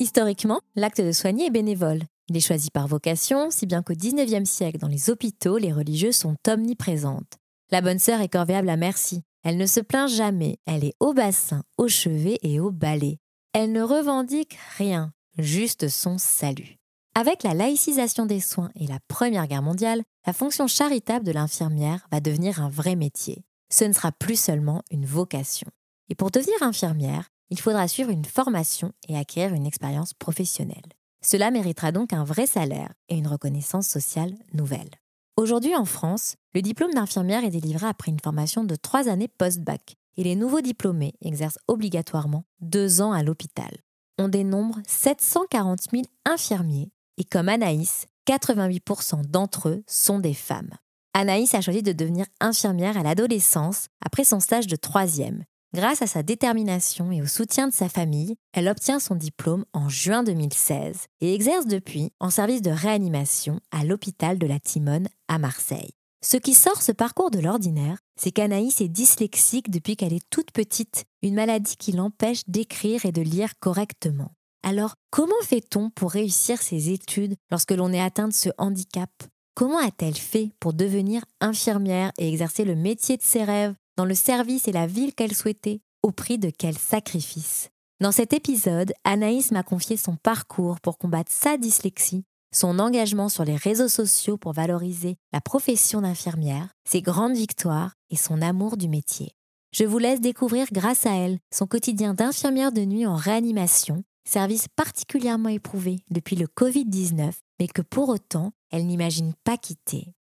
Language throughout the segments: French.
Historiquement, l'acte de soigner est bénévole. Il est choisi par vocation, si bien qu'au XIXe siècle, dans les hôpitaux, les religieuses sont omniprésentes. La bonne sœur est corvéable à merci. Elle ne se plaint jamais, elle est au bassin, au chevet et au balai. Elle ne revendique rien, juste son salut. Avec la laïcisation des soins et la Première Guerre mondiale, la fonction charitable de l'infirmière va devenir un vrai métier. Ce ne sera plus seulement une vocation. Et pour devenir infirmière, il faudra suivre une formation et acquérir une expérience professionnelle. Cela méritera donc un vrai salaire et une reconnaissance sociale nouvelle. Aujourd'hui en France, le diplôme d'infirmière est délivré après une formation de trois années post-bac et les nouveaux diplômés exercent obligatoirement deux ans à l'hôpital. On dénombre 740 000 infirmiers et comme Anaïs, 88% d'entre eux sont des femmes. Anaïs a choisi de devenir infirmière à l'adolescence après son stage de troisième Grâce à sa détermination et au soutien de sa famille, elle obtient son diplôme en juin 2016 et exerce depuis en service de réanimation à l'hôpital de la Timone à Marseille. Ce qui sort ce parcours de l'ordinaire, c'est qu'Anaïs est dyslexique depuis qu'elle est toute petite, une maladie qui l'empêche d'écrire et de lire correctement. Alors, comment fait-on pour réussir ses études lorsque l'on est atteint de ce handicap? Comment a-t-elle fait pour devenir infirmière et exercer le métier de ses rêves? Dans le service et la ville qu'elle souhaitait, au prix de quel sacrifice. Dans cet épisode, Anaïs m'a confié son parcours pour combattre sa dyslexie, son engagement sur les réseaux sociaux pour valoriser la profession d'infirmière, ses grandes victoires et son amour du métier. Je vous laisse découvrir grâce à elle son quotidien d'infirmière de nuit en réanimation, service particulièrement éprouvé depuis le Covid-19, mais que pour autant, elle n'imagine pas quitter.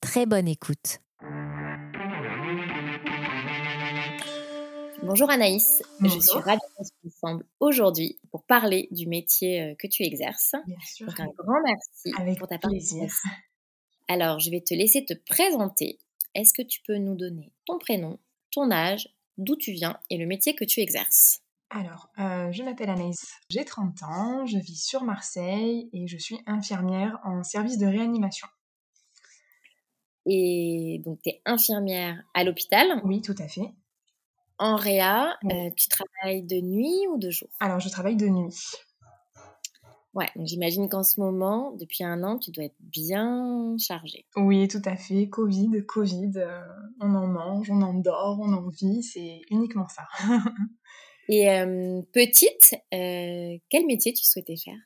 Très bonne écoute. Bonjour Anaïs, je suis ravie se ensemble aujourd'hui pour parler du métier euh, que tu exerces. Bien sûr. Donc un grand merci pour ta participation. Alors, je vais te laisser te présenter. Est-ce que tu peux nous donner ton prénom, ton âge, d'où tu viens et le métier que tu exerces? Alors, euh, je m'appelle Anaïs, j'ai 30 ans, je vis sur Marseille et je suis infirmière en service de réanimation. Et donc, tu es infirmière à l'hôpital? Oui, tout à fait. En réa, euh, tu travailles de nuit ou de jour? Alors, je travaille de nuit. Ouais, j'imagine qu'en ce moment, depuis un an, tu dois être bien chargée. Oui, tout à fait. Covid, Covid, euh, on en mange, on en dort, on en vit, c'est uniquement ça. Et euh, petite, quel métier tu souhaitais faire?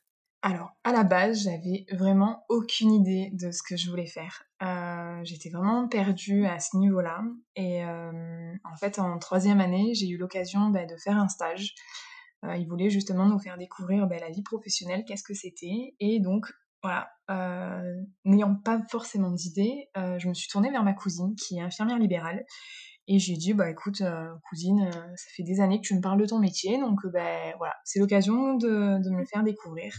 Alors, à la base, j'avais vraiment aucune idée de ce que je voulais faire. Euh, j'étais vraiment perdue à ce niveau-là. Et euh, en fait, en troisième année, j'ai eu l'occasion bah, de faire un stage. Euh, ils voulaient justement nous faire découvrir bah, la vie professionnelle, qu'est-ce que c'était. Et donc, voilà, n'ayant pas forcément d'idée, je me suis tournée vers ma cousine, qui est infirmière libérale. Et j'ai dit, bah écoute, cousine, ça fait des années que tu me parles de ton métier, donc bah, voilà, c'est l'occasion de, de, me le faire découvrir.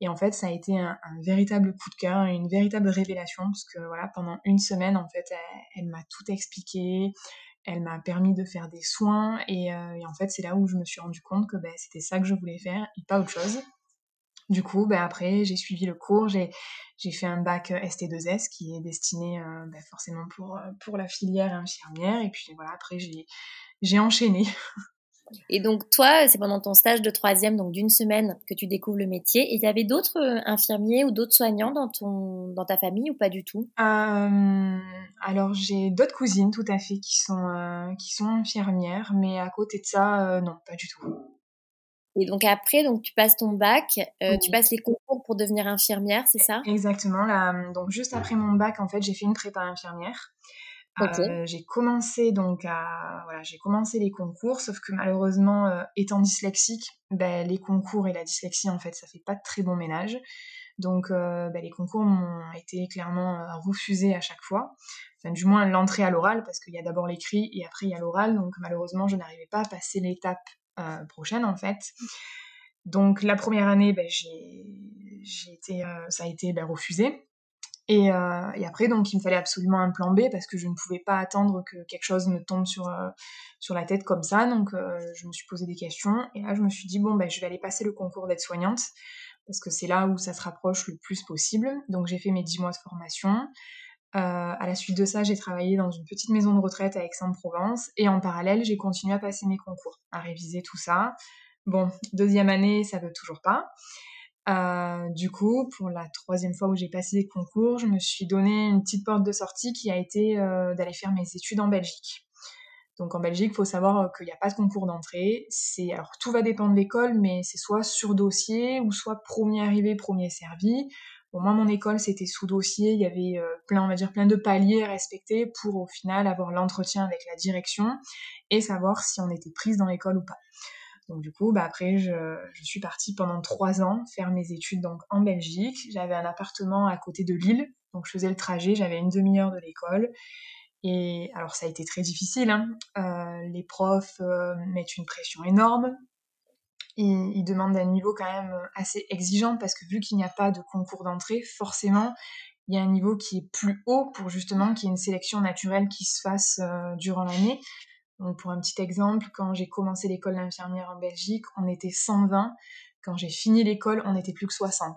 Et en fait, ça a été un, véritable coup de cœur, une véritable révélation, parce que voilà, pendant une semaine, en fait, elle, m'a tout expliqué, elle m'a permis de faire des soins, et, en fait, c'est là où je me suis rendu compte que bah, c'était ça que je voulais faire, et pas autre chose. Du coup, bah, après, j'ai suivi le cours, j'ai, fait un bac ST2S qui est destiné bah, forcément pour, pour la filière infirmière. Et puis voilà, après, j'ai, j'ai enchaîné. Et donc, toi, c'est pendant ton stage de troisième, donc d'une semaine, que tu découvres le métier. Et il y avait d'autres euh, infirmiers ou d'autres soignants dans, ton, dans ta famille ou pas du tout? Euh, Alors, j'ai d'autres cousines, tout à fait, qui sont, euh, qui sont infirmières. Mais à côté de ça, non, pas du tout. Et donc après, donc tu passes ton bac, tu passes les concours pour devenir infirmière, c'est ça? Exactement. Là, donc juste après mon bac, en fait, j'ai fait une prépa infirmière. Euh, j'ai commencé donc à voilà, j'ai commencé les concours, sauf que malheureusement, euh, étant dyslexique, ben, les concours et la dyslexie en fait, ça fait pas de très bon ménage. Donc euh, ben, les concours m'ont été clairement refusés à chaque fois. Enfin, du moins l'entrée à l'oral, parce qu'il y a d'abord l'écrit et après il y a l'oral. Donc malheureusement, je n'arrivais pas à passer l'étape prochaine en fait. Donc la première année, ben, j'ai été, ça a été ben, refusé. Et, et, après, donc, il me fallait absolument un plan B parce que je ne pouvais pas attendre que quelque chose me tombe sur, sur la tête comme ça. Donc, je me suis posé des questions. Et là, je me suis dit, bon, ben, je vais aller passer le concours d'aide-soignante parce que c'est là où ça se rapproche le plus possible. Donc, j'ai fait mes 10 mois de formation. Euh, à la suite de ça, j'ai travaillé dans une petite maison de retraite à Aix-en-Provence et en parallèle, j'ai continué à passer mes concours, à réviser tout ça. Bon, deuxième année, ça veut toujours pas. Euh, du coup, pour la troisième fois où j'ai passé les concours, je me suis donné une petite porte de sortie qui a été euh, d'aller faire mes études en Belgique. Donc en Belgique, il faut savoir qu'il n'y a pas de concours d'entrée. C'est alors tout va dépendre de l'école, mais c'est soit sur dossier ou soit premier arrivé, premier servi. Bon, moi, mon école, c'était sous dossier. Il y avait euh, plein, plein de paliers à respecter pour, au final, avoir l'entretien avec la direction et savoir si on était prise dans l'école ou pas. Donc, du coup, bah, après, je, je, suis partie pendant trois ans faire mes études donc, en Belgique. J'avais un appartement à côté de Lille. Donc, je faisais le trajet. J'avais une demi-heure de l'école. Et alors, ça a été très difficile. Hein. Euh, les profs euh, mettent une pression énorme il, demande un niveau quand même assez exigeant parce que vu qu'il n'y a pas de concours d'entrée, forcément, il y a un niveau qui est plus haut pour justement qu'il y ait une sélection naturelle qui se fasse euh, durant l'année. Donc pour un petit exemple, quand j'ai commencé l'école d'infirmière en Belgique, on était 120. Quand j'ai fini l'école, on n'était plus que 60.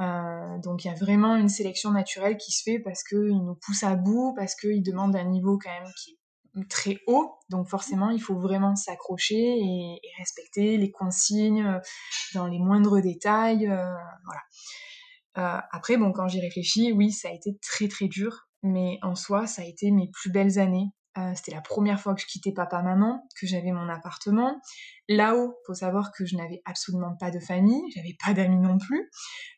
Euh, donc il y a vraiment une sélection naturelle qui se fait parce qu'ils nous poussent à bout, parce qu'ils demandent un niveau quand même qui est très haut, donc forcément il faut vraiment s'accrocher et, respecter les consignes euh, dans les moindres détails, euh. Euh, après, bon, quand j'y réfléchis, oui, ça a été très très dur, mais en soi, ça a été mes plus belles années. C'était la première fois que je quittais papa-maman, que j'avais mon appartement. Là-haut, faut savoir que je n'avais absolument pas de famille, j'avais pas d'amis non plus.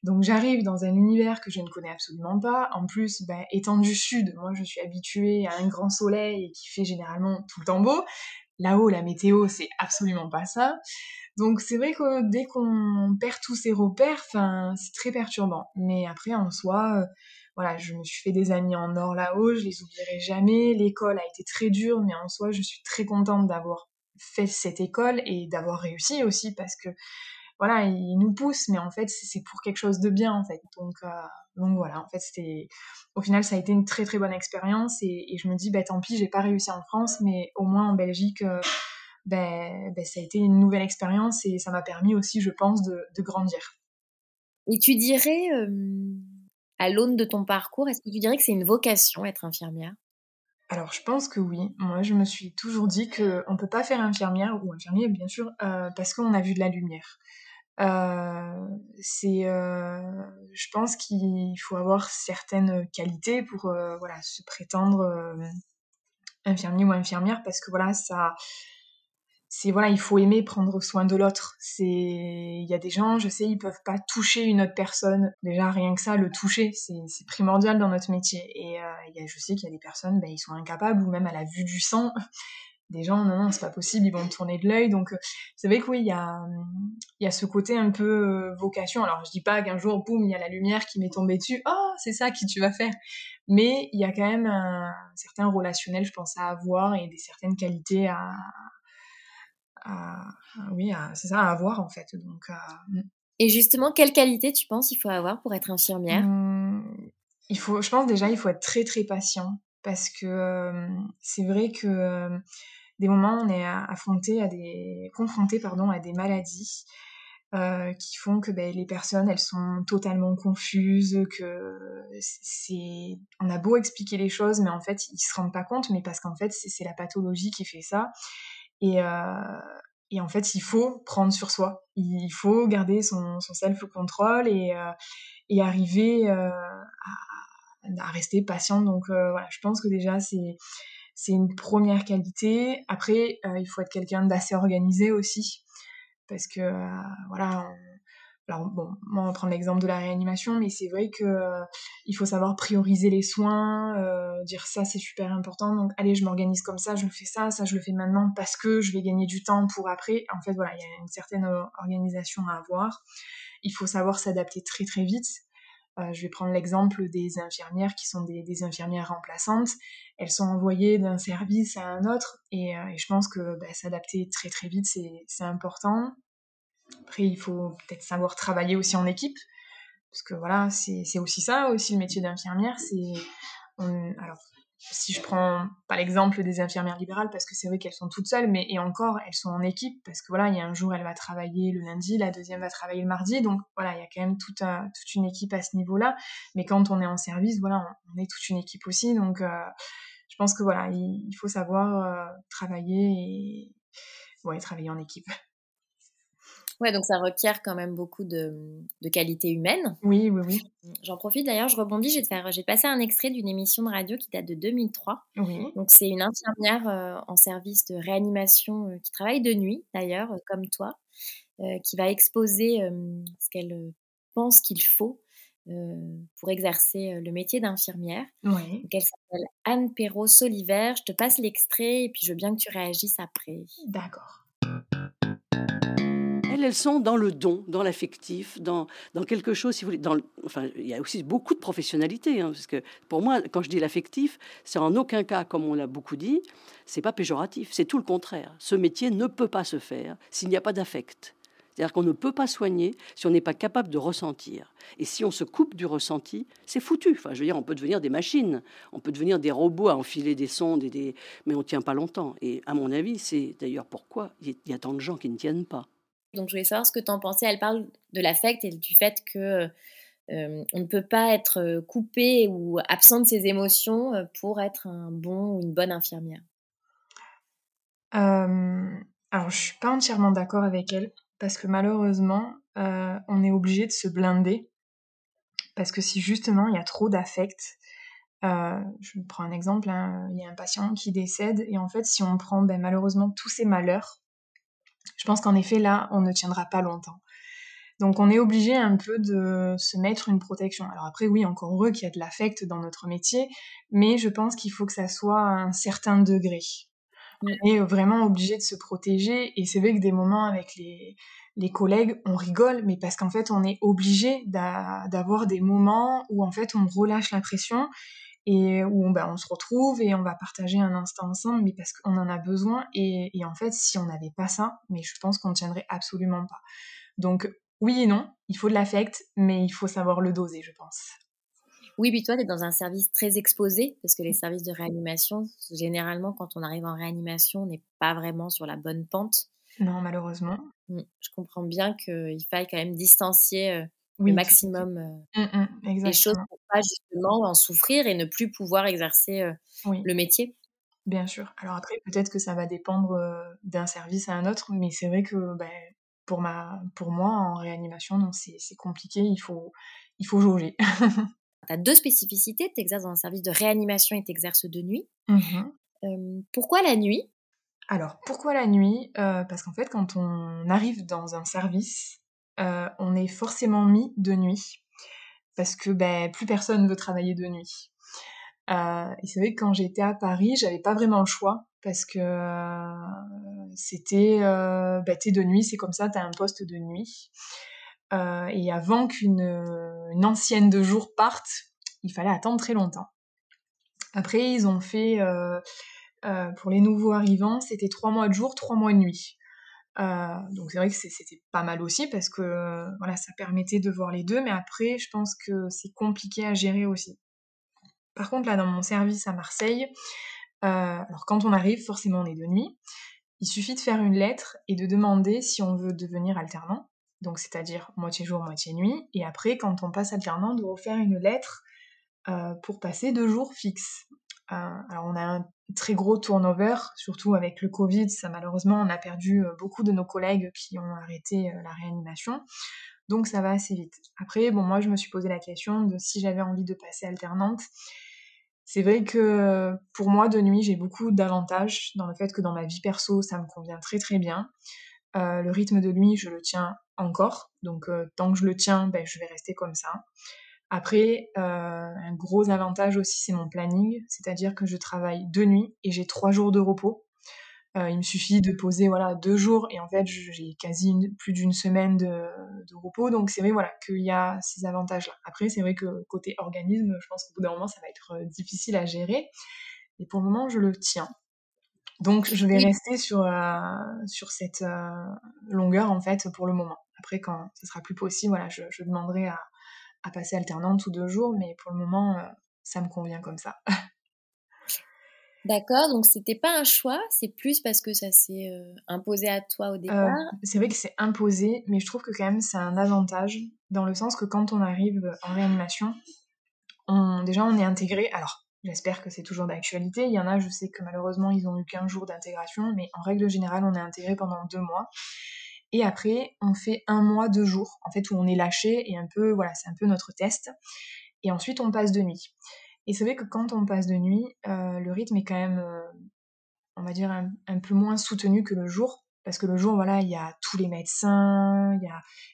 Donc j'arrive dans un univers que je ne connais absolument pas. En plus, bah, étant du sud, moi je suis habituée à un grand soleil et qui fait généralement tout le temps beau. Là-haut, la météo, c'est absolument pas ça. Donc c'est vrai que dès qu'on perd tous ses repères, c'est très perturbant. Mais après, en soi, euh, voilà, je me suis fait des amis en or là-haut, je les oublierai jamais. L'école a été très dure, mais en soi, je suis très contente d'avoir fait cette école et d'avoir réussi aussi parce que voilà, ils nous poussent, mais en fait, c'est pour quelque chose de bien, en fait. Donc, euh, voilà, en fait, c'était, au final, ça a été une très très bonne expérience et, je me dis, bah tant pis, j'ai pas réussi en France, mais au moins en Belgique, euh, ben, ça a été une nouvelle expérience et ça m'a permis aussi, je pense, de, de grandir. Et tu dirais, à l'aune de ton parcours, est-ce que tu dirais que c'est une vocation être infirmière? Alors, je pense que oui. Moi, je me suis toujours dit qu'on ne peut pas faire infirmière, ou infirmier, bien sûr, euh, parce qu'on a vu de la lumière. Euh, euh, je pense qu'il faut avoir certaines qualités pour se prétendre infirmier ou infirmière, parce que voilà, ça, c'est voilà, il faut aimer prendre soin de l'autre. C'est il y a des gens, je sais, ils peuvent pas toucher une autre personne. Déjà rien que ça, le toucher, c'est primordial dans notre métier. Et euh, y a, je sais qu'il y a des personnes, ben, ils sont incapables ou même à la vue du sang. Des gens, non, non, c'est pas possible, ils vont tourner de l'œil. Donc, c'est vrai que oui, il y a, il y a ce côté un peu euh, vocation. Alors, je dis pas qu'un jour, boum, il y a la lumière qui m'est tombée dessus. Oh, c'est ça qui tu vas faire. Mais il y a quand même un certain relationnel, je pense, à avoir et des certaines qualités à, oui, c'est ça, à avoir en fait. Donc, mm. Et justement, quelle qualité tu penses il faut avoir pour être infirmière? Mmh, il faut, Je pense déjà, il faut être très très patient parce que c'est vrai que des moments on est affronté à des, confronté pardon, à des maladies euh, qui font que ben, les personnes elles sont totalement confuses, que c'est, on a beau expliquer les choses, mais en fait ils se rendent pas compte, mais parce qu'en fait c'est la pathologie qui fait ça. Et, euh, et en fait, il faut prendre sur soi. Il faut garder son, son self-control et, euh, et arriver euh, à, rester patient. Donc voilà, je pense que déjà, c'est, c'est une première qualité. Après, il faut être quelqu'un d'assez organisé aussi. Parce que, voilà, alors bon, moi on va prendre l'exemple de la réanimation, mais c'est vrai que euh, il faut savoir prioriser les soins, euh, dire ça c'est super important, donc allez je m'organise comme ça, je fais ça, ça je le fais maintenant parce que je vais gagner du temps pour après. En fait voilà, il y a une certaine euh, organisation à avoir. Il faut savoir s'adapter très très vite. Je vais prendre l'exemple des infirmières qui sont des, infirmières remplaçantes. Elles sont envoyées d'un service à un autre et, et je pense que bah, s'adapter très très vite c'est important Après, il faut peut-être savoir travailler aussi en équipe, parce que voilà, c'est aussi ça, aussi le métier d'infirmière. C'est alors si je prends pas l'exemple des infirmières libérales parce que c'est vrai qu'elles sont toutes seules, mais et encore elles sont en équipe parce que voilà, il y a un jour elle va travailler le lundi, la deuxième va travailler le mardi, donc voilà, il y a quand même toute, toute une équipe à ce niveau-là. Mais quand on est en service, voilà, on, est toute une équipe aussi, donc euh, je pense que voilà, il, faut savoir euh, travailler et ouais, travailler en équipe. Ouais, donc ça requiert quand même beaucoup de, de qualité humaine. Oui, oui, oui. J'en profite d'ailleurs, je rebondis, j'ai, faire, j'ai passé un extrait d'une émission de radio qui date de 2003. Oui. Donc c'est une infirmière euh, en service de réanimation euh, qui travaille de nuit d'ailleurs, euh, comme toi, qui va exposer ce qu'elle pense qu'il faut pour exercer le métier d'infirmière. Oui. Donc elle s'appelle Anne Perrault-Soliver. Je te passe l'extrait et puis je veux bien que tu réagisses après. D'accord elles, sont dans le don, dans l'affectif, dans, dans quelque chose, si vous voulez. Enfin, il y a aussi beaucoup de professionnalité. Hein, parce que pour moi, quand je dis l'affectif, c'est en aucun cas, comme on l'a beaucoup dit, c'est pas péjoratif. C'est tout le contraire. Ce métier ne peut pas se faire s'il n'y a pas d'affect. C'est-à-dire qu'on ne peut pas soigner si on n'est pas capable de ressentir. Et si on se coupe du ressenti, c'est foutu. Enfin, je veux dire, on peut devenir des machines, on peut devenir des robots à enfiler des sondes, et des... mais on ne tient pas longtemps. Et à mon avis, c'est d'ailleurs pourquoi il y a tant de gens qui ne tiennent pas. Donc je voulais savoir ce que tu en pensais. Elle parle de l'affect et du fait que euh, on ne peut pas être euh, coupé ou absent de ses émotions euh, pour être un bon ou une bonne infirmière. alors je suis pas entièrement d'accord avec elle parce que malheureusement on est obligé de se blinder parce que si justement il y a trop d'affect, je prends un exemple, hein, il y a un patient qui décède et en fait si on prend ben, malheureusement tous ses malheurs je pense qu'en effet, là, on ne tiendra pas longtemps. Donc on est obligé un peu de se mettre une protection. Alors après, oui, encore heureux qu'il y a de l'affect dans notre métier, mais je pense qu'il faut que ça soit à un certain degré. On est vraiment obligé de se protéger, et c'est vrai que des moments avec les, les collègues, on rigole, mais parce qu'en fait, on est obligé d'avoir des moments où en fait on relâche la pression et où on, bah, on se retrouve et on va partager un instant ensemble, mais parce qu'on en a besoin. Et, en fait, si on n'avait pas ça, mais je pense qu'on ne tiendrait absolument pas. Donc, oui et non, il faut de l'affect, mais il faut savoir le doser, je pense. Oui, puis toi, tu es dans un service très exposé, parce que les services de réanimation, généralement, quand on arrive en réanimation, on n'est pas vraiment sur la bonne pente. Non, malheureusement. Mmh, je comprends bien qu'il faille quand même distancier euh, le maximum euh, mmh, mmh, les choses pour pas justement en souffrir et ne plus pouvoir exercer euh, le métier. Bien sûr. Alors après, peut-être que ça va dépendre euh, d'un service à un autre, mais c'est vrai que ben, pour, ma, pour moi, en réanimation, c'est compliqué, il faut, il faut jauger. tu as deux spécificités, tu exerces dans un service de réanimation et tu exerces de nuit. Mmh pourquoi la nuit? Alors, pourquoi la nuit? Parce qu'en fait, quand on arrive dans un service, euh, on est forcément mis de nuit parce que ben, plus personne veut travailler de nuit. Euh, et c'est vrai que quand j'étais à Paris, j'avais pas vraiment le choix parce que euh, c'était euh, ben, t'es de nuit, c'est comme ça, t'as un poste de nuit. et avant qu'une une ancienne de jour parte, il fallait attendre très longtemps. Après, ils ont fait pour les nouveaux arrivants, c'était trois mois de jour, trois mois de nuit. Euh, donc c'est vrai que c'était pas mal aussi parce que voilà, ça permettait de voir les deux, mais après je pense que c'est compliqué à gérer aussi. Par contre là dans mon service à Marseille, euh, alors quand on arrive forcément on est de nuit, il suffit de faire une lettre et de demander si on veut devenir alternant, donc c'est-à-dire moitié jour, moitié nuit, et après quand on passe alternant de refaire une lettre euh, pour passer deux jours fixes. alors on a un très gros turnover, surtout avec le Covid. Ça, malheureusement, on a perdu euh, beaucoup de nos collègues qui ont arrêté euh, la réanimation. Donc ça va assez vite. Après, bon, moi, je me suis posé la question de si j'avais envie de passer alternante. C'est vrai que pour moi, de nuit, j'ai beaucoup d'avantages dans le fait que dans ma vie perso, ça me convient très très bien. Euh, le rythme de nuit, je le tiens encore. Donc tant que je le tiens, ben, je vais rester comme ça. Après, euh, un gros avantage aussi, c'est mon planning, c'est-à-dire que je travaille deux nuits et j'ai trois jours de repos. Euh, il me suffit de poser voilà deux jours et en fait j'ai quasi plus d'une semaine de, repos. Donc c'est vrai voilà qu'il y a ces avantages-là. Après c'est vrai que côté organisme, je pense qu'au bout d'un moment ça va être euh, difficile à gérer. Et pour le moment je le tiens. Donc, je vais rester sur, sur cette longueur, en fait, pour le moment. Après, quand ce sera plus possible, voilà, je, je demanderai à, à, passer alternante ou deux jours, mais pour le moment, ça me convient comme ça. D'accord, donc c'était pas un choix, c'est plus parce que ça s'est euh, imposé à toi au euh, départ? c'est vrai que c'est imposé, mais je trouve que quand même c'est un avantage dans le sens que quand on arrive en réanimation, on, déjà on est intégré. Alors j'espère que c'est toujours d'actualité. Il y en a, je sais que malheureusement ils ont eu qu'un jour d'intégration, mais en règle générale on est intégré pendant deux mois. Et après on fait un mois, deux jours, en fait où on est lâché et un peu, voilà, c'est un peu notre test. Et ensuite on passe de nuit. Et c'est vrai que quand on passe de nuit, euh, le rythme est quand même, euh, on va dire, un, peu moins soutenu que le jour. Parce que le jour, voilà, il y a tous les médecins, il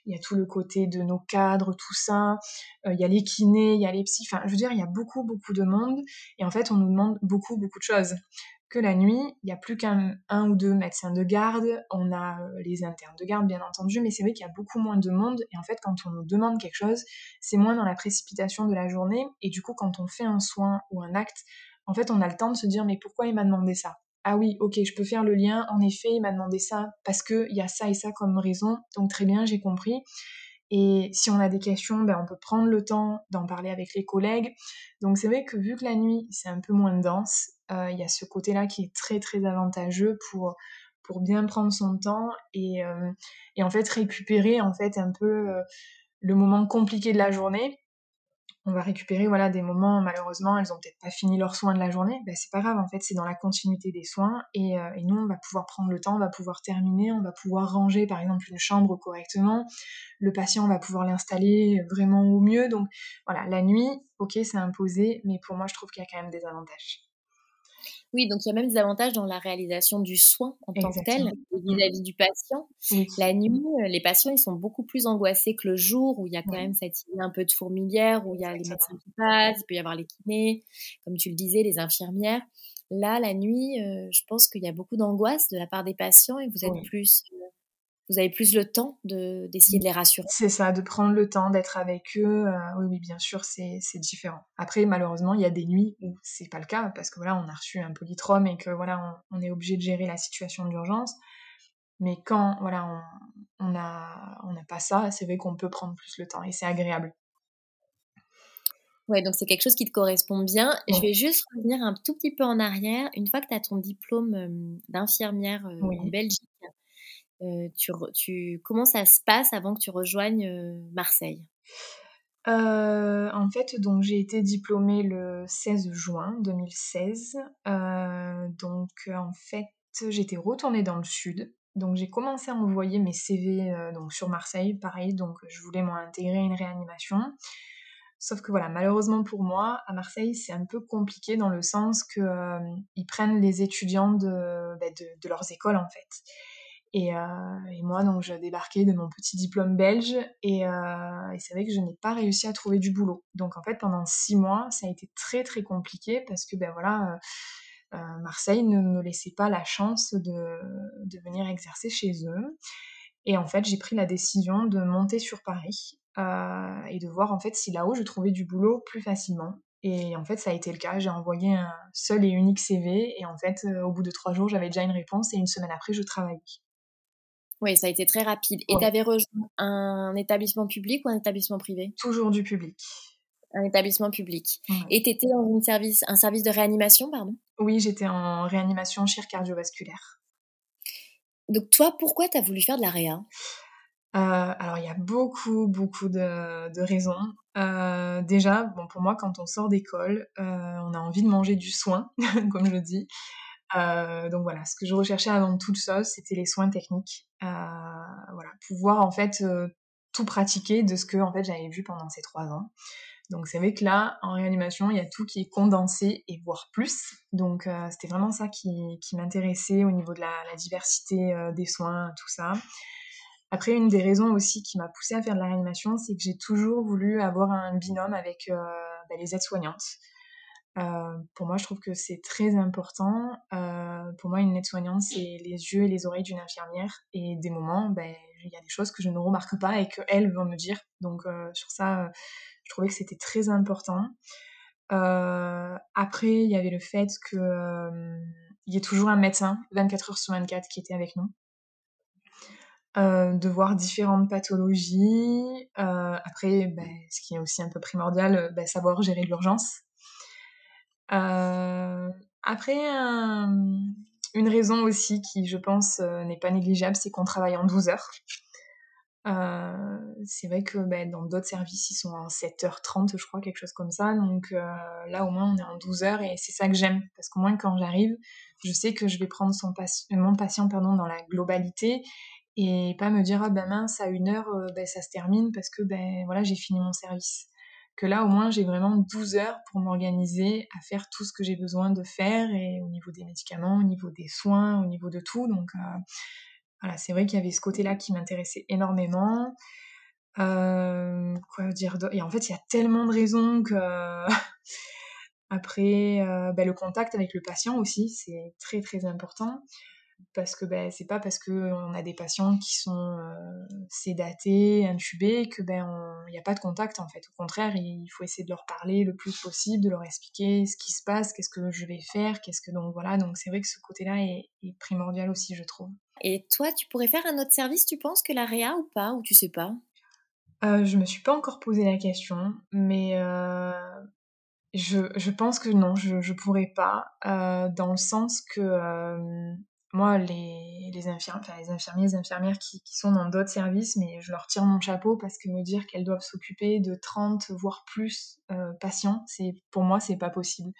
y a, tout le côté de nos cadres, tout ça. Euh, il y a les kinés, il y a les psys. Enfin, je veux dire, il y a beaucoup, beaucoup de monde. Et en fait, on nous demande beaucoup, beaucoup de choses que la nuit, il n'y a plus qu'un un ou deux médecins de garde, on a euh, les internes de garde bien entendu, mais c'est vrai qu'il y a beaucoup moins de monde et en fait quand on nous demande quelque chose, c'est moins dans la précipitation de la journée et du coup quand on fait un soin ou un acte, en fait on a le temps de se dire mais pourquoi il m'a demandé ça? Ah oui, ok, je peux faire le lien. En effet, il m'a demandé ça parce qu'il y a ça et ça comme raison. Donc très bien, j'ai compris. Et si on a des questions, ben, on peut prendre le temps d'en parler avec les collègues. Donc c'est vrai que vu que la nuit, c'est un peu moins dense, il y a ce côté-là qui est très très avantageux pour, pour bien prendre son temps et, euh, et en fait récupérer en fait un peu euh, le moment compliqué de la journée. On va récupérer voilà des moments malheureusement elles ont peut-être pas fini leurs soins de la journée. Ben c'est pas grave en fait c'est dans la continuité des soins et, et, nous on va pouvoir prendre le temps on va pouvoir terminer on va pouvoir ranger par exemple une chambre correctement. Le patient va pouvoir l'installer vraiment au mieux. Donc voilà la nuit ok c'est imposé mais pour moi je trouve qu'il y a quand même des avantages oui, donc il y a même des avantages dans la réalisation du soin en tant que tel vis-à-vis du patient. La nuit, euh, les patients ils sont beaucoup plus angoissés que le jour où il y a quand même cette idée un peu de fourmilière, où il y a les médecins qui passent, il peut y avoir les kinés, comme tu le disais, les infirmières. Là, la nuit, euh, je pense qu'il y a beaucoup d'angoisse de la part des patients et vous êtes plus euh, vous avez plus le temps d'essayer de, les rassurer. C'est ça, de prendre le temps d'être avec eux. Euh, oui, oui, bien sûr, c'est différent. Après, malheureusement, il y a des nuits où c'est pas le cas parce que voilà, on a reçu un polytrome et que voilà, on, est obligé de gérer la situation d'urgence. Mais quand voilà, on n'a on a pas ça, c'est vrai qu'on peut prendre plus le temps et c'est agréable. Ouais, donc c'est quelque chose qui te correspond bien. Je vais juste revenir un tout petit peu en arrière. Une fois que tu as ton diplôme euh, d'infirmière euh, en Belgique, euh, tu, comment ça se passe avant que tu rejoignes euh, Marseille? Euh, en fait, donc j'ai été diplômée le 16 juin 2016. donc en fait, j'étais retournée dans le sud. Donc j'ai commencé à envoyer mes CV donc sur Marseille, pareil. Donc je voulais moi intégrer une réanimation. Sauf que voilà, malheureusement pour moi, à Marseille, c'est un peu compliqué dans le sens que ils prennent les étudiants bah, de, de leurs écoles en fait. Euh, et, moi, donc, je débarquais de mon petit diplôme belge et, euh, et c'est vrai que je n'ai pas réussi à trouver du boulot. Donc, en fait, pendant six mois, ça a été très très compliqué parce que, ben voilà, euh, Marseille ne me laissait pas la chance de, venir exercer chez eux. Et en fait, j'ai pris la décision de monter sur Paris et de voir en fait si là-haut je trouvais du boulot plus facilement. Et en fait, ça a été le cas. J'ai envoyé un seul et unique CV et en fait, au bout de trois jours, j'avais déjà une réponse et une semaine après, je travaillais. Oui, ça a été très rapide. Et tu avais rejoint un établissement public ou un établissement privé? Toujours du public. Un établissement public. Et tu étais dans service, un service de réanimation, pardon? Oui, j'étais en réanimation chir cardiovasculaire. Donc toi, pourquoi tu as voulu faire de la réa? Euh, alors il y a beaucoup beaucoup de, raisons. Euh, déjà, bon pour moi quand on sort d'école, euh, on a envie de manger du soin, comme je dis. Euh, donc voilà, ce que je recherchais avant toute chose, c'était les soins techniques. Euh, voilà, pouvoir en fait euh, tout pratiquer de ce que en fait j'avais vu pendant ces trois ans. Donc c'est vrai que là, en réanimation, il y a tout qui est condensé et voire plus. Donc c'était vraiment ça qui, m'intéressait au niveau de la, la diversité des soins, tout ça. Après, une des raisons aussi qui m'a poussée à faire de la réanimation, c'est que j'ai toujours voulu avoir un binôme avec bah, les aides-soignantes. Euh, pour moi, je trouve que c'est très important. Euh, pour moi, une aide-soignante, c'est les yeux et les oreilles d'une infirmière. Et des moments, ben, il y a des choses que je ne remarque pas et qu'elle va me dire. Donc, euh, sur ça, je trouvais que c'était très important. après, il y avait le fait que y ait toujours un médecin 24 heures sur 24 qui était avec nous. de voir différentes pathologies. après, ben, ce qui est aussi un peu primordial, ben, savoir gérer l'urgence. Après, une raison aussi qui, je pense, n'est pas négligeable, c'est qu'on travaille en 12 heures. Euh, c'est vrai que bah, dans d'autres services, ils sont en 7h30, je crois, quelque chose comme ça. Donc euh, là, au moins, on est en 12h et c'est ça que j'aime. Parce qu'au moins, quand j'arrive, je sais que je vais prendre mon patient pardon, dans la globalité et pas me dire, ah ben mince, à une heure, euh, ben, ça se termine parce que ben, voilà, j'ai fini mon service. Que là, au moins, j'ai vraiment 12 heures pour m'organiser à faire tout ce que j'ai besoin de faire et au niveau des médicaments, au niveau des soins, au niveau de tout. Donc, voilà, c'est vrai qu'il y avait ce côté-là qui m'intéressait énormément. Euh, quoi dire Et en fait, il y a tellement de raisons que. Après, euh, bah, le contact avec le patient aussi, c'est très très important. Parce que ben, c'est pas parce qu'on a des patients qui sont euh, sédatés, intubés, que ben il n'y a pas de contact en fait. Au contraire, il faut essayer de leur parler le plus possible, de leur expliquer ce qui se passe, qu'est-ce que je vais faire, qu'est-ce que donc voilà. Donc c'est vrai que ce côté-là est, primordial aussi, je trouve. Et toi, tu pourrais faire un autre service, tu penses, que la réa ou pas, ou tu sais pas? Euh, Je me suis pas encore posé la question, mais euh, je, je, pense que non, je, je pourrais pas, euh, dans le sens que euh, moi, les, infirmiers, les infirmières qui, qui sont dans d'autres services, mais je leur tire mon chapeau parce que me dire qu'elles doivent s'occuper de 30 voire plus euh, patients, c'est pour moi, c'est pas possible.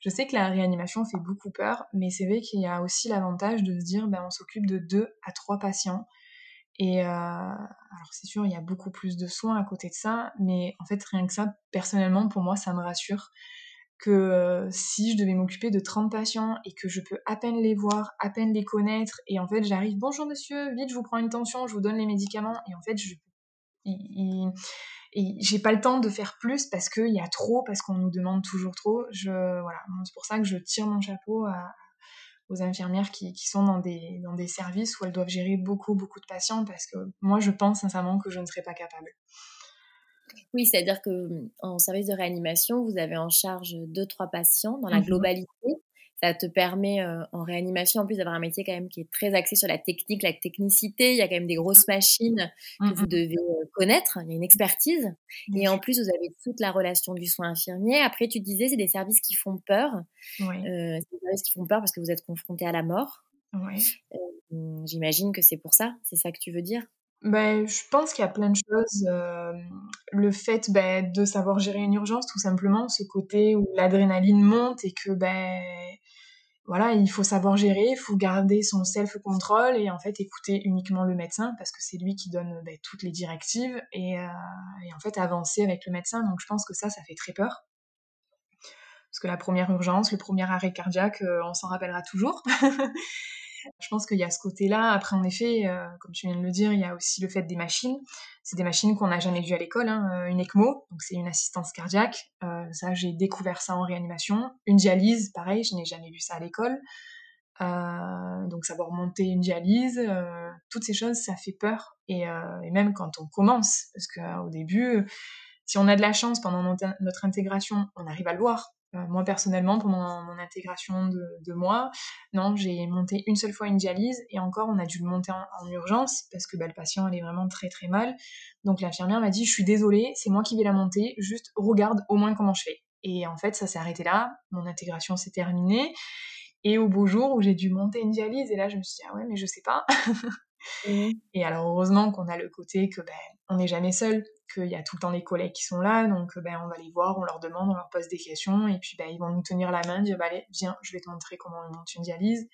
Je sais que la réanimation fait beaucoup peur, mais c'est vrai qu'il y a aussi l'avantage de se dire, ben, on s'occupe de 2 à 3 patients. Et euh, alors c'est sûr, il y a beaucoup plus de soins à côté de ça, mais en fait, rien que ça, personnellement, pour moi, ça me rassure que euh, si je devais m'occuper de 30 patients et que je peux à peine les voir, à peine les connaître, et en fait j'arrive, bonjour monsieur, vite je vous prends une tension, je vous donne les médicaments, et en fait je j'ai pas le temps de faire plus parce qu'il y a trop, parce qu'on nous demande toujours trop. Voilà, c'est pour ça que je tire mon chapeau aux infirmières qui, qui, sont dans des, dans des services où elles doivent gérer beaucoup, beaucoup de patients parce que moi, je pense sincèrement que je ne serais pas capable. Oui, c'est-à-dire que mmh, en service de réanimation, vous avez en charge deux, trois patients dans la mmh globalité. Ça te permet en réanimation en plus d'avoir un métier quand même qui est très axé sur la technique, la technicité. Il y a quand même des grosses machines que mmh vous devez connaître. Il y a une expertise. Et en plus, vous avez toute la relation du soin infirmier. Après, tu disais, c'est des services qui font peur. Oui. c'est des services qui font peur parce que vous êtes confronté à la mort. Oui. J'imagine que c'est pour ça. C'est ça que tu veux dire? Ben, je pense qu'il y a plein de choses. Euh, le fait ben, de savoir gérer une urgence, tout simplement, ce côté où l'adrénaline monte et que ben, voilà, il faut savoir gérer, il faut garder son self-control et en fait écouter uniquement le médecin parce que c'est lui qui donne ben, toutes les directives et, euh, et, en fait avancer avec le médecin. Donc je pense que ça, ça fait très peur. Parce que la première urgence, le premier arrêt cardiaque, euh, on s'en rappellera toujours. Je pense qu'il y a ce côté-là. Après, en effet, euh, comme tu viens de le dire, il y a aussi le fait des machines. C'est des machines qu'on n'a jamais vues à l'école. Hein. Euh, une ECMO, donc c'est une assistance cardiaque. Euh, ça, j'ai découvert ça en réanimation. Une dialyse, pareil, je n'ai jamais vu ça à l'école. donc savoir monter une dialyse, toutes ces choses, ça fait peur. Et même quand on commence, parce qu'au début, si on a de la chance pendant notre intégration, on arrive à le voir. Euh, moi personnellement, pendant mon intégration de, moi, non, j'ai monté une seule fois une dialyse et encore on a dû le monter en, urgence parce que bah, le patient allait vraiment très très mal. Donc l'infirmière m'a dit je suis désolée, c'est moi qui vais la monter, juste regarde au moins comment je fais. Et en fait ça s'est arrêté là, mon intégration s'est terminée. Et au beau jour où j'ai dû monter une dialyse, et là je me suis dit ah ouais mais je sais pas. Mmh. Et alors heureusement qu'on a le côté que ben on n'est jamais seul qu'il y a tout le temps les collègues qui sont là, donc ben, on va les voir, on leur demande, on leur pose des questions, et puis ben, ils vont nous tenir la main, dire bah, allez, viens, je vais te montrer comment on monte une dialyse.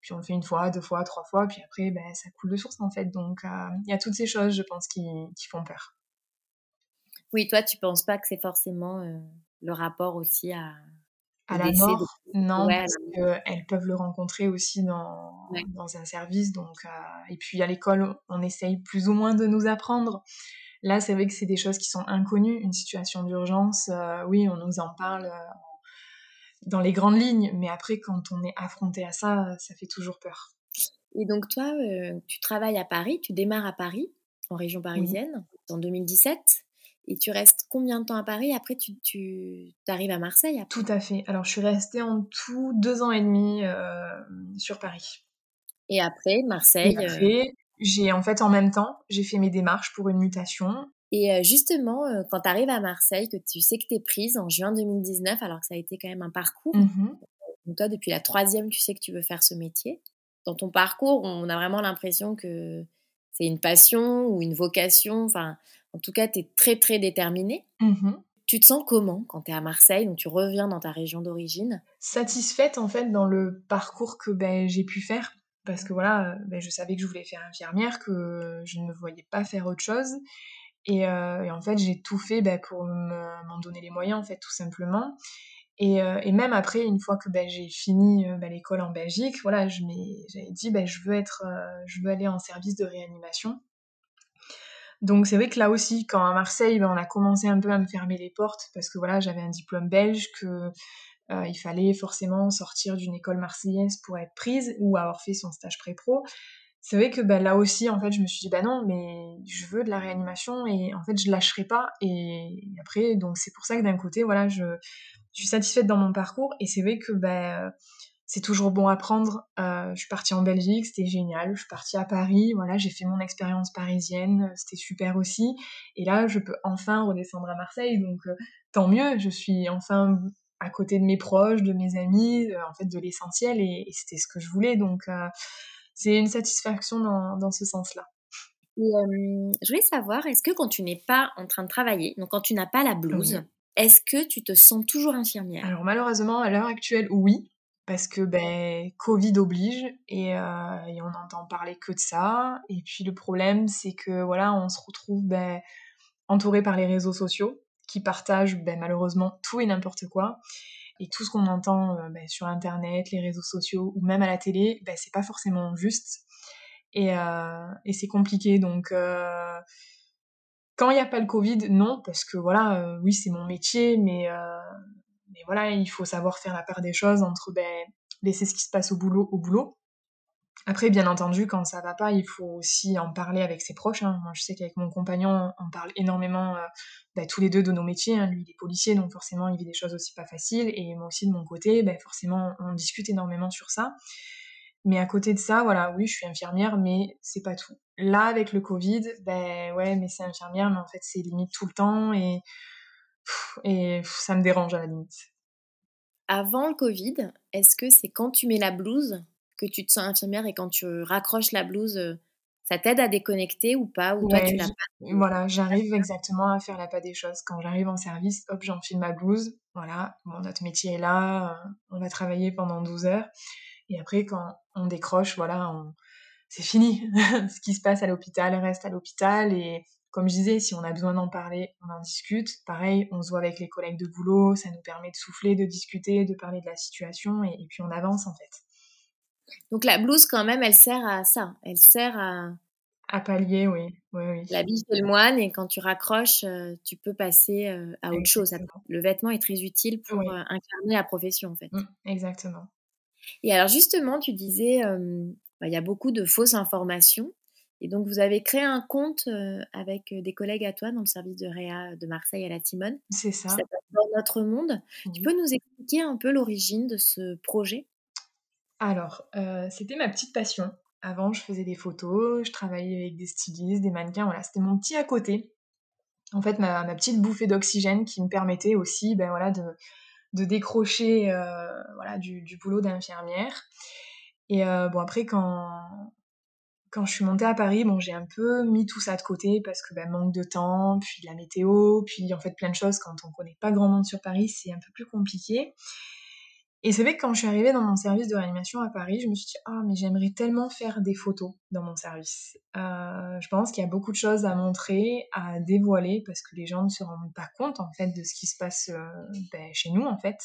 Puis on le fait une fois, deux fois, trois fois, puis après, ben, ça coule de source en fait. Donc euh, il y a toutes ces choses, je pense, qui, qui, font peur. Oui, toi, tu penses pas que c'est forcément euh, le rapport aussi à, à la mort Non, parce qu'elles peuvent le rencontrer aussi dans, dans un service. Donc, euh, et puis à l'école, on essaye plus ou moins de nous apprendre Là, c'est vrai que c'est des choses qui sont inconnues. Une situation d'urgence, euh, oui, on nous en parle euh, dans les grandes lignes, mais après, quand on est affronté à ça, ça fait toujours peur. Et donc, toi, tu travailles à Paris, tu démarres à Paris, en région parisienne, en 2017. Et tu restes combien de temps à Paris? Après, tu, tu arrives à Marseille Tout à fait. Alors, je suis restée en tout deux ans et demi euh, sur Paris. Et après, Marseille et après, j'ai en fait en même temps, j'ai fait mes démarches pour une mutation. Et justement, quand tu arrives à Marseille, que tu sais que tu es prise en juin 2019, alors que ça a été quand même un parcours, mmh donc toi, depuis la troisième, tu sais que tu veux faire ce métier. Dans ton parcours, on a vraiment l'impression que c'est une passion ou une vocation. Enfin, en tout cas, tu es très, très déterminée. Mmh tu te sens comment quand tu es à Marseille, donc tu reviens dans ta région d'origine? Satisfaite en fait dans le parcours que ben, j'ai pu faire? Parce que voilà, ben, je savais que je voulais faire infirmière, que je ne me voyais pas faire autre chose. Et, euh, en fait, j'ai tout fait ben, pour m'en donner les moyens, en fait, tout simplement. Et, euh, et même après, une fois que ben, j'ai fini euh, l'école en Belgique, voilà, j'avais dit, je, veux être, je veux aller en service de réanimation. Donc c'est vrai que là aussi, quand à Marseille, ben, on a commencé un peu à me fermer les portes, parce que voilà, j'avais un diplôme belge, que il fallait forcément sortir d'une école marseillaise pour être prise ou avoir fait son stage pré-pro c'est vrai que bah, là aussi, en fait, je me suis dit, bah non, mais je veux de la réanimation et en fait, je lâcherai pas. Et après, donc c'est pour ça que d'un côté, voilà, je, suis satisfaite dans mon parcours et c'est vrai que c'est toujours bon à prendre. Euh, je suis partie en Belgique, c'était génial. Je suis partie à Paris, voilà, j'ai fait mon expérience parisienne, c'était super aussi. Et là, je peux enfin redescendre à Marseille, donc euh, tant mieux. Je suis enfin à côté de mes proches, de mes amis, euh, en fait, de l'essentiel et, c'était ce que je voulais. Donc c'est une satisfaction dans, dans ce sens-là. je voulais savoir, est-ce que quand tu n'es pas en train de travailler, donc quand tu n'as pas la blouse, est-ce que tu te sens toujours infirmière? Alors malheureusement, à l'heure actuelle, oui. Parce que ben, Covid oblige et, euh, et on n'entend parler que de ça. Et puis le problème, c'est que voilà, on se retrouve ben, entouré par les réseaux sociaux qui partagent ben, malheureusement tout et n'importe quoi. Et tout ce qu'on entend euh, bah, sur Internet, les réseaux sociaux ou même à la télé, bah, c'est pas forcément juste. Et, euh, c'est compliqué. Donc, quand il n'y a pas le Covid, non, parce que voilà, oui, c'est mon métier, mais, mais voilà, il faut savoir faire la part des choses entre ben, laisser ce qui se passe au boulot au boulot après, bien entendu, quand ça va pas, il faut aussi en parler avec ses proches. Hein. Moi, je sais qu'avec mon compagnon, on parle énormément, euh, bah, tous les deux, de nos métiers. Hein. Lui, il est policier, donc forcément, il vit des choses aussi pas faciles. Et moi aussi, de mon côté, bah, forcément, on discute énormément sur ça. Mais à côté de ça, voilà, oui, je suis infirmière, mais c'est pas tout. Là, avec le Covid, ben ouais, mais c'est infirmière, mais en fait, c'est limite tout le temps et ça me dérange à la limite. Avant le Covid, est-ce que c'est quand tu mets la blouse que tu te sens infirmière et quand tu raccroches la blouse, euh, ça t'aide à déconnecter ou pas Ou toi, tu l'as pas Voilà, j'arrive exactement à faire la pas des choses. Quand j'arrive en service, hop, j'enfile ma blouse. Voilà, bon, notre métier est là, euh, on va travailler pendant 12 heures. Et après, quand on décroche, voilà, c'est fini. Ce qui se passe à l'hôpital reste à l'hôpital. Et comme je disais, si on a besoin d'en parler, on en discute. Pareil, on se voit avec les collègues de boulot, ça nous permet de souffler, de discuter, de parler de la situation, et puis on avance en fait. Donc la blouse, quand même, elle sert à ça. Elle sert à... À pallier, oui. oui, oui. La bille c'est le moine et quand tu raccroches, euh, tu peux passer euh, à autre chose. Le vêtement est très utile pour euh, incarner la profession, en fait. Mmh, exactement. Et alors justement, tu disais, bah, il y a beaucoup de fausses informations. Et donc, vous avez créé un compte avec des collègues à toi dans le service de Réa de Marseille à la Timone. C'est ça. Dans notre monde. Tu peux nous expliquer un peu l'origine de ce projet? Alors, euh, c'était ma petite passion. Avant, je faisais des photos, je travaillais avec des stylistes, des mannequins, voilà, c'était mon petit à côté. En fait, ma, petite bouffée d'oxygène qui me permettait aussi ben, voilà, de, décrocher euh, voilà, du, boulot d'infirmière. Et euh, bon, après, quand, quand je suis montée à Paris, bon, j'ai un peu mis tout ça de côté parce que ben, manque de temps, puis la météo, puis en fait plein de choses. Quand on connaît pas grand monde sur Paris, c'est un peu plus compliqué. Et c'est vrai que quand je suis arrivée dans mon service de réanimation à Paris, je me suis dit ah mais j'aimerais tellement faire des photos dans mon service. Euh, je pense qu'il y a beaucoup de choses à montrer, à dévoiler parce que les gens ne se rendent pas compte en fait de ce qui se passe euh, ben, chez nous en fait.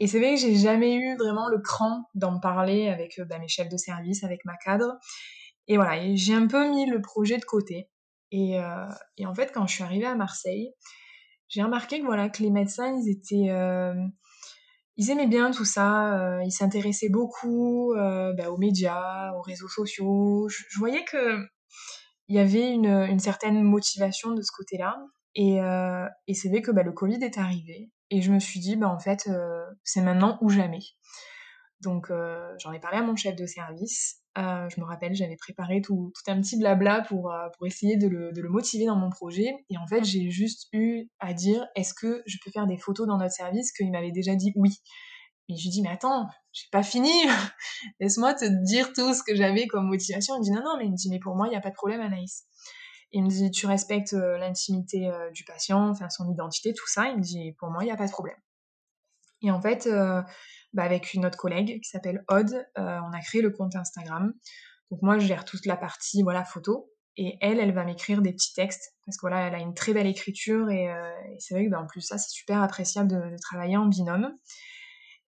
Et c'est vrai que j'ai jamais eu vraiment le cran d'en parler avec ben, mes chefs de service, avec ma cadre. Et voilà, j'ai un peu mis le projet de côté. Et, euh, et, en fait, quand je suis arrivée à Marseille, j'ai remarqué que voilà que les médecins ils étaient ils aimaient bien tout ça, euh, ils s'intéressaient beaucoup euh, bah, aux médias, aux réseaux sociaux. Je, voyais que il y avait une, certaine motivation de ce côté-là. Et, et c'est vrai que bah, le Covid est arrivé. Et je me suis dit, bah, en fait, c'est maintenant ou jamais. Donc j'en ai parlé à mon chef de service. je me rappelle, j'avais préparé tout, un petit blabla pour, pour essayer de le, de le, motiver dans mon projet. Et en fait, j'ai juste eu à dire, est-ce que je peux faire des photos dans notre service? Qu'il m'avait déjà dit oui. Et je lui dis, mais attends, j'ai pas fini, laisse-moi te dire tout ce que j'avais comme motivation. Il me dit, non, non, mais il me dit, mais pour moi, il n'y a pas de problème, Anaïs. Il me dit, tu respectes euh, l'intimité euh, du patient, son identité, tout ça. Il me dit, pour moi, il n'y a pas de problème. Et en fait, euh, bah, avec une autre collègue qui s'appelle Aude, on a créé le compte Instagram. Donc moi, je gère toute la partie voilà photo. Et elle, elle va m'écrire des petits textes parce que voilà, elle a une très belle écriture et, c'est vrai que bah, en plus ça, c'est super appréciable de, travailler en binôme.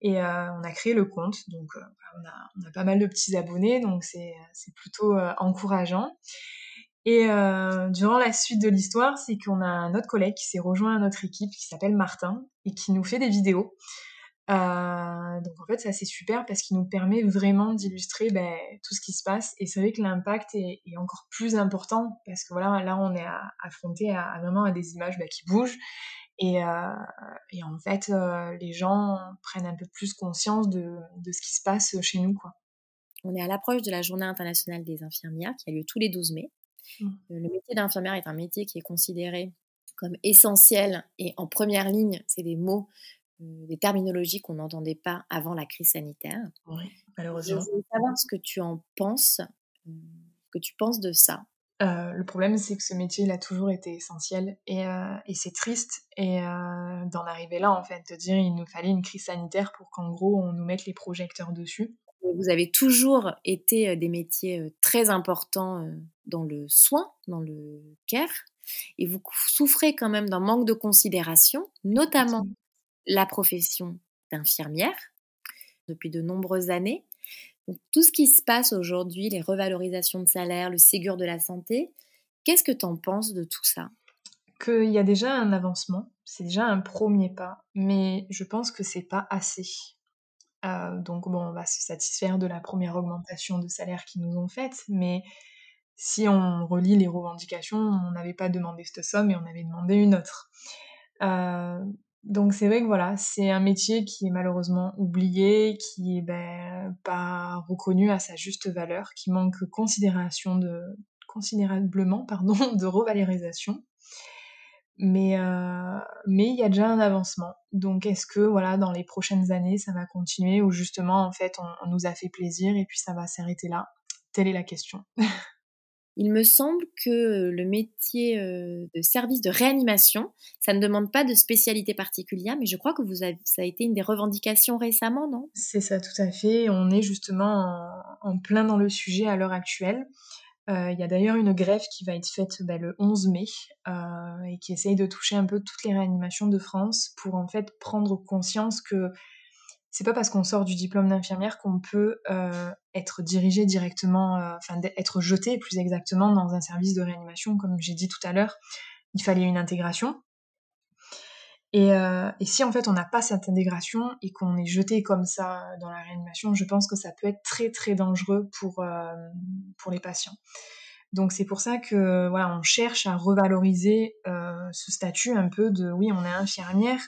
Et on a créé le compte, donc euh, on, a, pas mal de petits abonnés, donc c'est plutôt encourageant. Et durant la suite de l'histoire, c'est qu'on a un autre collègue qui s'est rejoint à notre équipe, qui s'appelle Martin, et qui nous fait des vidéos. donc en fait, ça c'est super parce qu'il nous permet vraiment d'illustrer ben, tout ce qui se passe. Et c'est vrai que l'impact est, encore plus important parce que voilà, là on est affronté à, vraiment à des images ben, qui bougent et, euh, en fait, euh, les gens prennent un peu plus conscience de, ce qui se passe chez nous. On est à l'approche de la Journée internationale des infirmières qui a lieu tous les 12 mai. Mmh. Euh, le métier d'infirmière est un métier qui est considéré comme essentiel et en première ligne, c'est des mots, des terminologies qu'on n'entendait pas avant la crise sanitaire. Oui, malheureusement. Je voulais savoir ce que tu en penses, que tu penses de ça. Euh, le problème, c'est que ce métier, il a toujours été essentiel et, euh, et c'est triste et euh, d'en arriver là, en fait, de dire il nous fallait une crise sanitaire pour qu'en gros, on nous mette les projecteurs dessus. Vous avez toujours été des métiers très importants dans le soin, dans le care, et vous souffrez quand même d'un manque de considération, notamment la profession d'infirmière depuis de nombreuses années. Tout ce qui se passe aujourd'hui, les revalorisations de salaire, le Ségur de la santé, qu'est-ce que tu en penses de tout ça? Qu'il y a déjà un avancement, c'est déjà un premier pas, mais je pense que c'est pas assez. Euh, donc bon, on va se satisfaire de la première augmentation de salaire qu'ils nous ont faite, mais si on relit les revendications, on n'avait pas demandé cette somme et on avait demandé une autre. Euh, donc c'est vrai que voilà, c'est un métier qui est malheureusement oublié, qui est ben, pas reconnu à sa juste valeur, qui manque considération de, considérablement de revalorisation. Mais euh, mais il y a déjà un avancement. Donc est-ce que voilà dans les prochaines années ça va continuer ou justement en fait on nous a fait plaisir et puis ça va s'arrêter là? Telle est la question. Il me semble que le métier de service de réanimation, ça ne demande pas de spécialité particulière, mais je crois que vous avez, ça a été une des revendications récemment, non? C'est ça, tout à fait. On est justement en, plein dans le sujet à l'heure actuelle. Il y a d'ailleurs une grève qui va être faite bah, le 11 mai euh, et qui essaye de toucher un peu toutes les réanimations de France pour en fait prendre conscience que c'est pas parce qu'on sort du diplôme d'infirmière qu'on peut euh, être dirigé directement, euh, enfin être jeté plus exactement dans un service de réanimation, comme j'ai dit tout à l'heure. Il fallait une intégration. Et, euh, et si en fait on n'a pas cette intégration et qu'on est jeté comme ça dans la réanimation, je pense que ça peut être très très dangereux pour, pour les patients. Donc c'est pour ça que voilà, on cherche à revaloriser ce statut un peu de oui, on est infirmière,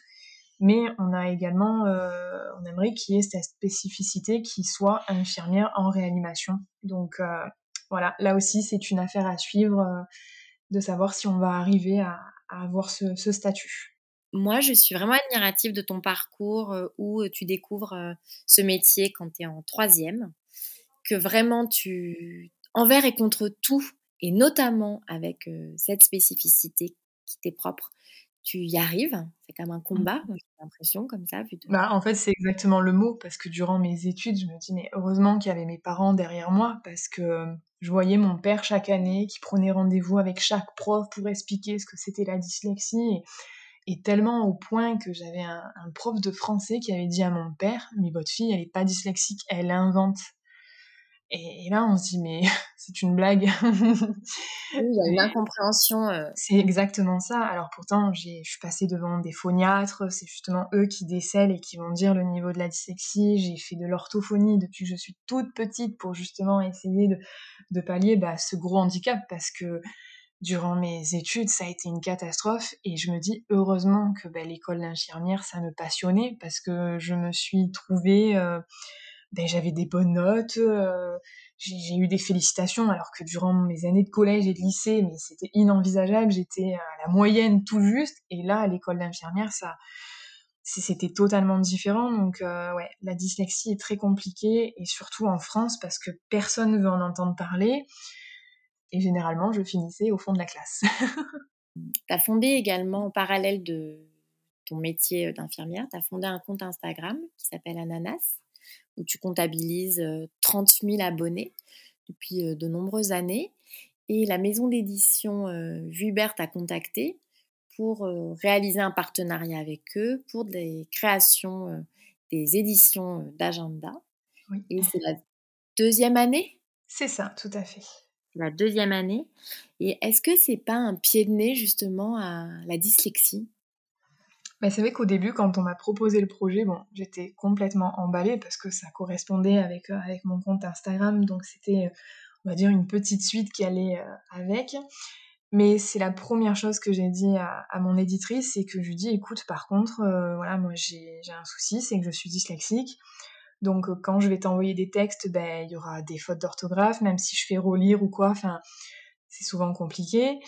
mais on a également, euh, on aimerait qu'il y ait cette spécificité qui soit infirmière en réanimation. Donc euh, voilà, là aussi c'est une affaire à suivre euh, de savoir si on va arriver à, avoir ce, statut. Moi, je suis vraiment admirative de ton parcours où tu découvres ce métier quand tu es en troisième, que vraiment tu envers et contre tout, et notamment avec cette spécificité qui t'est propre, tu y arrives. C'est comme un mmh. combat, j'ai l'impression, comme ça. Bah, en fait, c'est exactement le mot, parce que durant mes études, je me dis, mais heureusement qu'il y avait mes parents derrière moi, parce que je voyais mon père chaque année qui prenait rendez-vous avec chaque prof pour expliquer ce que c'était la dyslexie. Et, tellement au point que j'avais un, un, prof de français qui avait dit à mon père, mais votre fille, elle n'est pas dyslexique, elle invente. Et, là, on se dit, mais c'est une blague. il y a une incompréhension. Euh. C'est exactement ça. Alors pourtant, je suis passée devant des phoniatres, c'est justement eux qui décèlent et qui vont dire le niveau de la dyslexie. J'ai fait de l'orthophonie depuis que je suis toute petite pour justement essayer de, de pallier bah, ce gros handicap parce que durant mes études, ça a été une catastrophe et je me dis heureusement que ben, l'école d'infirmière, ça me passionnait parce que je me suis trouvée, euh, ben, j'avais des bonnes notes, euh, j'ai eu des félicitations alors que durant mes années de collège et de lycée, c'était inenvisageable, j'étais à la moyenne tout juste et là, à l'école d'infirmière, ça c'était totalement différent. Donc euh, ouais, la dyslexie est très compliquée et surtout en France parce que personne ne veut en entendre parler. Et généralement, je finissais au fond de la classe. tu as fondé également, en parallèle de ton métier d'infirmière, tu as fondé un compte Instagram qui s'appelle Ananas, où tu comptabilises 30 euh, 000 abonnés depuis euh, de nombreuses années. Et la maison d'édition Vuibert t'a contacté pour réaliser un partenariat avec eux pour des créations, des éditions d'agenda. Et c'est la deuxième année? C'est ça, tout à fait. La deuxième année. Et est-ce que c'est pas un pied de nez justement à la dyslexie? Bah, c'est vrai qu'au début, quand on m'a proposé le projet, bon, j'étais complètement emballée parce que ça correspondait avec, avec mon compte Instagram, donc c'était, on va dire, une petite suite qui allait avec. Mais c'est la première chose que j'ai dit à, mon éditrice, c'est que je lui dis, écoute, par contre, euh, voilà, moi j'ai un souci, c'est que je suis dyslexique. Donc euh, quand je vais t'envoyer des textes, ben il y aura des fautes d'orthographe, même si je fais relire ou quoi. Enfin, c'est souvent compliqué.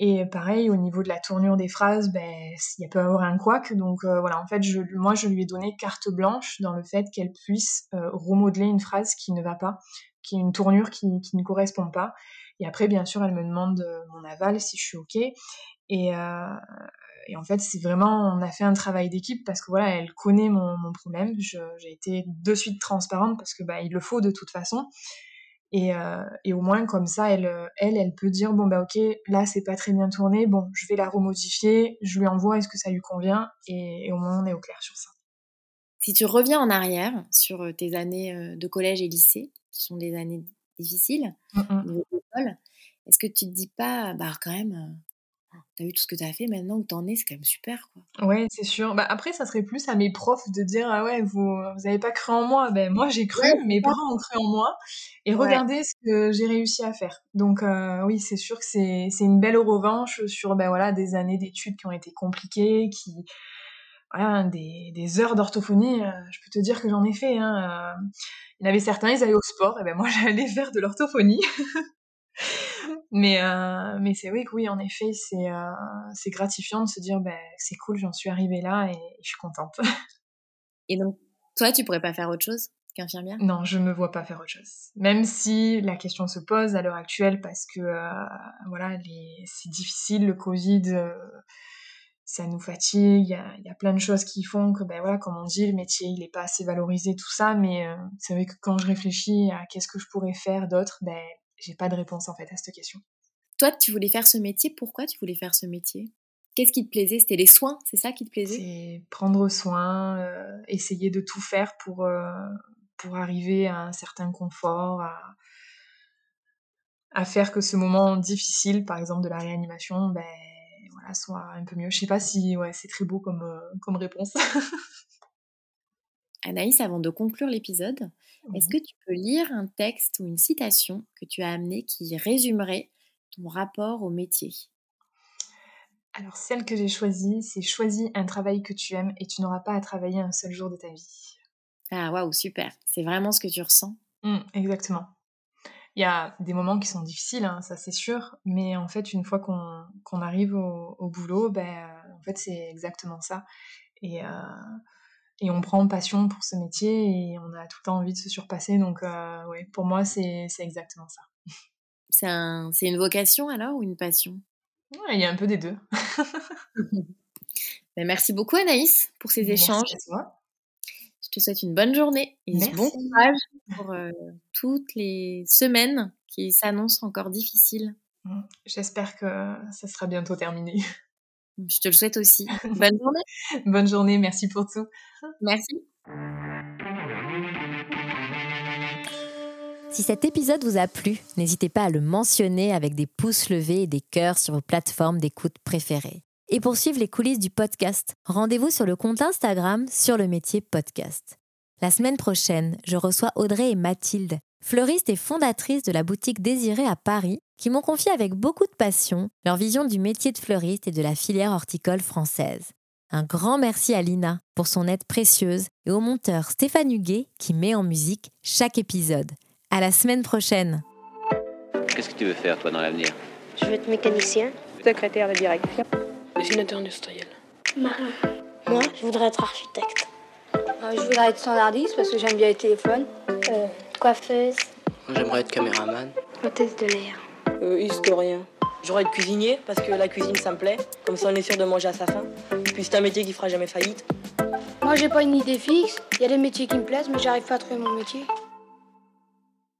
Et pareil, au niveau de la tournure des phrases, ben, il peut avoir un couac. Donc euh, voilà, en fait, moi, je lui ai donné carte blanche dans le fait qu'elle puisse remodeler une phrase qui ne va pas, qui est une tournure qui, ne correspond pas. Et après, bien sûr, elle me demande euh, mon aval si je suis OK. Et, euh, et en fait, c'est vraiment, on a fait un travail d'équipe parce que voilà, elle connaît mon, mon problème. J'ai été de suite transparente parce que bah, il le faut de toute façon. Et, euh, et, au moins comme ça, elle, elle, elle peut dire bon bah ok, là c'est pas très bien tourné, bon je vais la remodifier, je lui envoie, est-ce que ça lui convient? Et, au moins on est au clair sur ça. Si tu reviens en arrière sur tes années de collège et lycée, qui sont des années difficiles, mmh est-ce que tu te dis pas, bah quand même, euh, t'as vu tout ce que t'as fait, maintenant que t'en es, c'est quand même super, quoi. Ouais, c'est sûr. Bah, après, ça serait plus à mes profs de dire, ah ouais, vous, vous avez pas cru en moi. Ben, moi, j'ai cru, mes parents ont cru en moi. Et regardez ce que j'ai réussi à faire. Donc, euh, oui, c'est sûr que c'est, c'est une belle revanche sur, ben voilà, des années d'études qui ont été compliquées, qui, voilà, des, des heures d'orthophonie, euh, je peux te dire que j'en ai fait. Hein, il y en avait certains, ils allaient au sport, et ben moi j'allais faire de l'orthophonie. Mais euh, mais c'est vrai que oui, en effet, c'est euh, c'est gratifiant de se dire ben c'est cool, j'en suis arrivée là et je suis contente. et donc toi, tu pourrais pas faire autre chose qu'infirmière? Non, je me vois pas faire autre chose. Même si la question se pose à l'heure actuelle parce que euh, voilà, les... c'est difficile le Covid ça nous fatigue, il y a, y a, plein de choses qui font que, ben voilà, comme on dit, le métier, il n'est pas assez valorisé, tout ça, mais euh, c'est vrai que quand je réfléchis à qu'est-ce que je pourrais faire d'autre, ben, j'ai pas de réponse en fait à cette question. Toi, tu voulais faire ce métier, pourquoi tu voulais faire ce métier? Qu'est-ce qui te plaisait? C'était les soins, c'est ça qui te plaisait? C'est prendre soin, euh, essayer de tout faire pour, euh, pour arriver à un certain confort, à, à faire que ce moment difficile, par exemple de la réanimation, ben, soit un peu mieux. Je sais pas si ouais, c'est très beau comme, euh, comme réponse. Anaïs, avant de conclure l'épisode, est-ce que tu peux lire un texte ou une citation que tu as amené qui résumerait ton rapport au métier? Alors, celle que j'ai choisie, c'est Choisis un travail que tu aimes et tu n'auras pas à travailler un seul jour de ta vie. Ah, waouh, super. C'est vraiment ce que tu ressens? Mmh, exactement. Il y a des moments qui sont difficiles, hein, ça c'est sûr, mais en fait, une fois qu'on arrive au, boulot, ben, en fait, c'est exactement ça. Et, euh, et on prend passion pour ce métier et on a tout le temps envie de se surpasser. Donc, euh, ouais, pour moi, c'est exactement ça. C'est un, une vocation alors ou une passion? Il y a un peu des deux. Ben, merci beaucoup Anaïs pour ces échanges. Je te souhaite une bonne journée et bon courage pour euh, toutes les semaines qui s'annoncent encore difficiles. J'espère que ça sera bientôt terminé. Je te le souhaite aussi. Bonne journée. bonne journée, merci pour tout. Merci. Si cet épisode vous a plu, n'hésitez pas à le mentionner avec des pouces levés et des cœurs sur vos plateformes d'écoute préférées. Et pour suivre les coulisses du podcast, rendez-vous sur le compte Instagram sur le métier podcast. La semaine prochaine, je reçois Audrey et Mathilde, fleuristes et fondatrices de la boutique Désirée à Paris, qui m'ont confié avec beaucoup de passion leur vision du métier de fleuriste et de la filière horticole française. Un grand merci à Lina pour son aide précieuse et au monteur Stéphane Huguet qui met en musique chaque épisode. À la semaine prochaine. Qu'est-ce que tu veux faire toi dans l'avenir? Je veux être mécanicien. Secrétaire de direction. Dessinateur industriel. Marin. Moi, je voudrais être architecte. Euh, je voudrais être standardiste parce que j'aime bien les téléphones. Euh, coiffeuse. J'aimerais être caméraman. Hôtesse de l'air. Euh, historien. J'aurais être cuisinier parce que la cuisine ça me plaît. Comme ça on est sûr de manger à sa faim. Puis c'est un métier qui fera jamais faillite. Moi j'ai pas une idée fixe. Il y a des métiers qui me plaisent mais j'arrive pas à trouver mon métier.